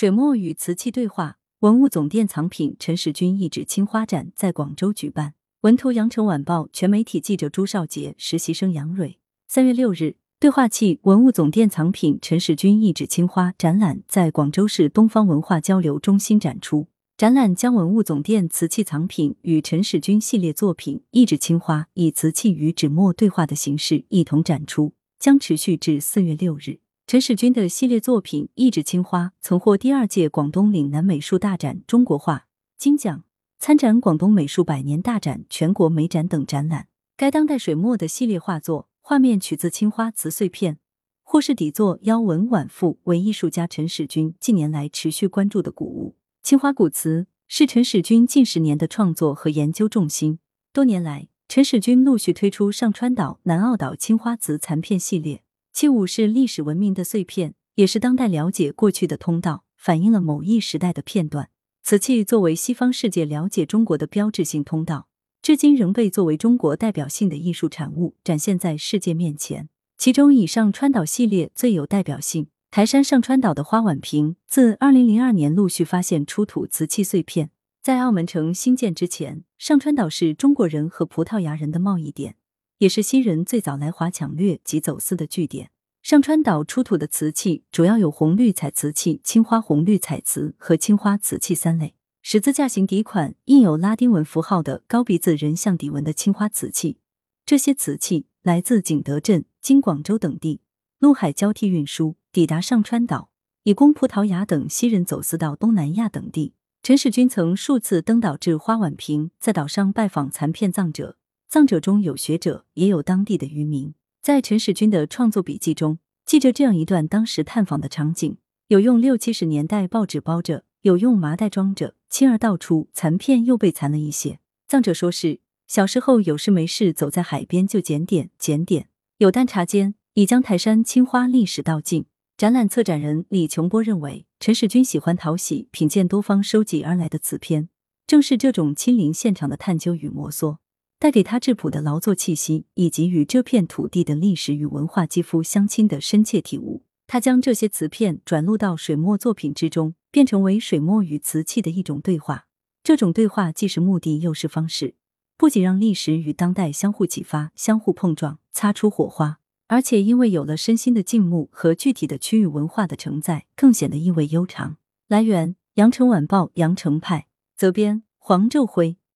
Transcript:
水墨与瓷器对话，文物总店藏品陈士军一纸青花展在广州举办。文图：羊城晚报全媒体记者朱少杰，实习生杨蕊。三月六日，对话器文物总店藏品陈士军一纸青花展览在广州市东方文化交流中心展出。展览将文物总店瓷器藏品与陈士军系列作品一纸青花以瓷器与纸墨对话的形式一同展出，将持续至四月六日。陈士军的系列作品《一指青花》曾获第二届广东岭南美术大展中国画金奖，参展广东美术百年大展、全国美展等展览。该当代水墨的系列画作，画面取自青花瓷碎片，或是底座腰纹晚复，为艺术家陈士军近年来持续关注的古物。青花古瓷是陈士军近十年的创作和研究重心。多年来，陈士军陆续推出上川岛、南澳岛青花瓷残片系列。器物是历史文明的碎片，也是当代了解过去的通道，反映了某一时代的片段。瓷器作为西方世界了解中国的标志性通道，至今仍被作为中国代表性的艺术产物展现在世界面前。其中，以上川岛系列最有代表性。台山上川岛的花碗瓶，自二零零二年陆续发现出土瓷器碎片。在澳门城兴建之前，上川岛是中国人和葡萄牙人的贸易点。也是西人最早来华抢掠及走私的据点。上川岛出土的瓷器主要有红绿彩瓷器、青花红绿彩瓷和青花瓷器三类。十字架形底款印有拉丁文符号的高鼻子人像底纹的青花瓷器，这些瓷器来自景德镇、经广州等地，陆海交替运输，抵达上川岛，以供葡萄牙等西人走私到东南亚等地。陈士君曾数次登岛至花碗坪，在岛上拜访残片葬者。葬者中有学者，也有当地的渔民。在陈世军的创作笔记中，记着这样一段当时探访的场景：有用六七十年代报纸包着，有用麻袋装着，轻而倒出，残片又被残了一些。葬者说是小时候有事没事，走在海边就捡点捡点。有淡茶间已将台山青花历史道尽。展览策展人李琼波认为，陈世军喜欢讨喜，品鉴多方收集而来的瓷片，正是这种亲临现场的探究与摩挲。带给他质朴的劳作气息，以及与这片土地的历史与文化肌肤相亲的深切体悟。他将这些瓷片转录到水墨作品之中，变成为水墨与瓷器的一种对话。这种对话既是目的，又是方式，不仅让历史与当代相互启发、相互碰撞、擦出火花，而且因为有了身心的静穆和具体的区域文化的承载，更显得意味悠长。来源：羊城晚报羊城派，责编：黄昼辉。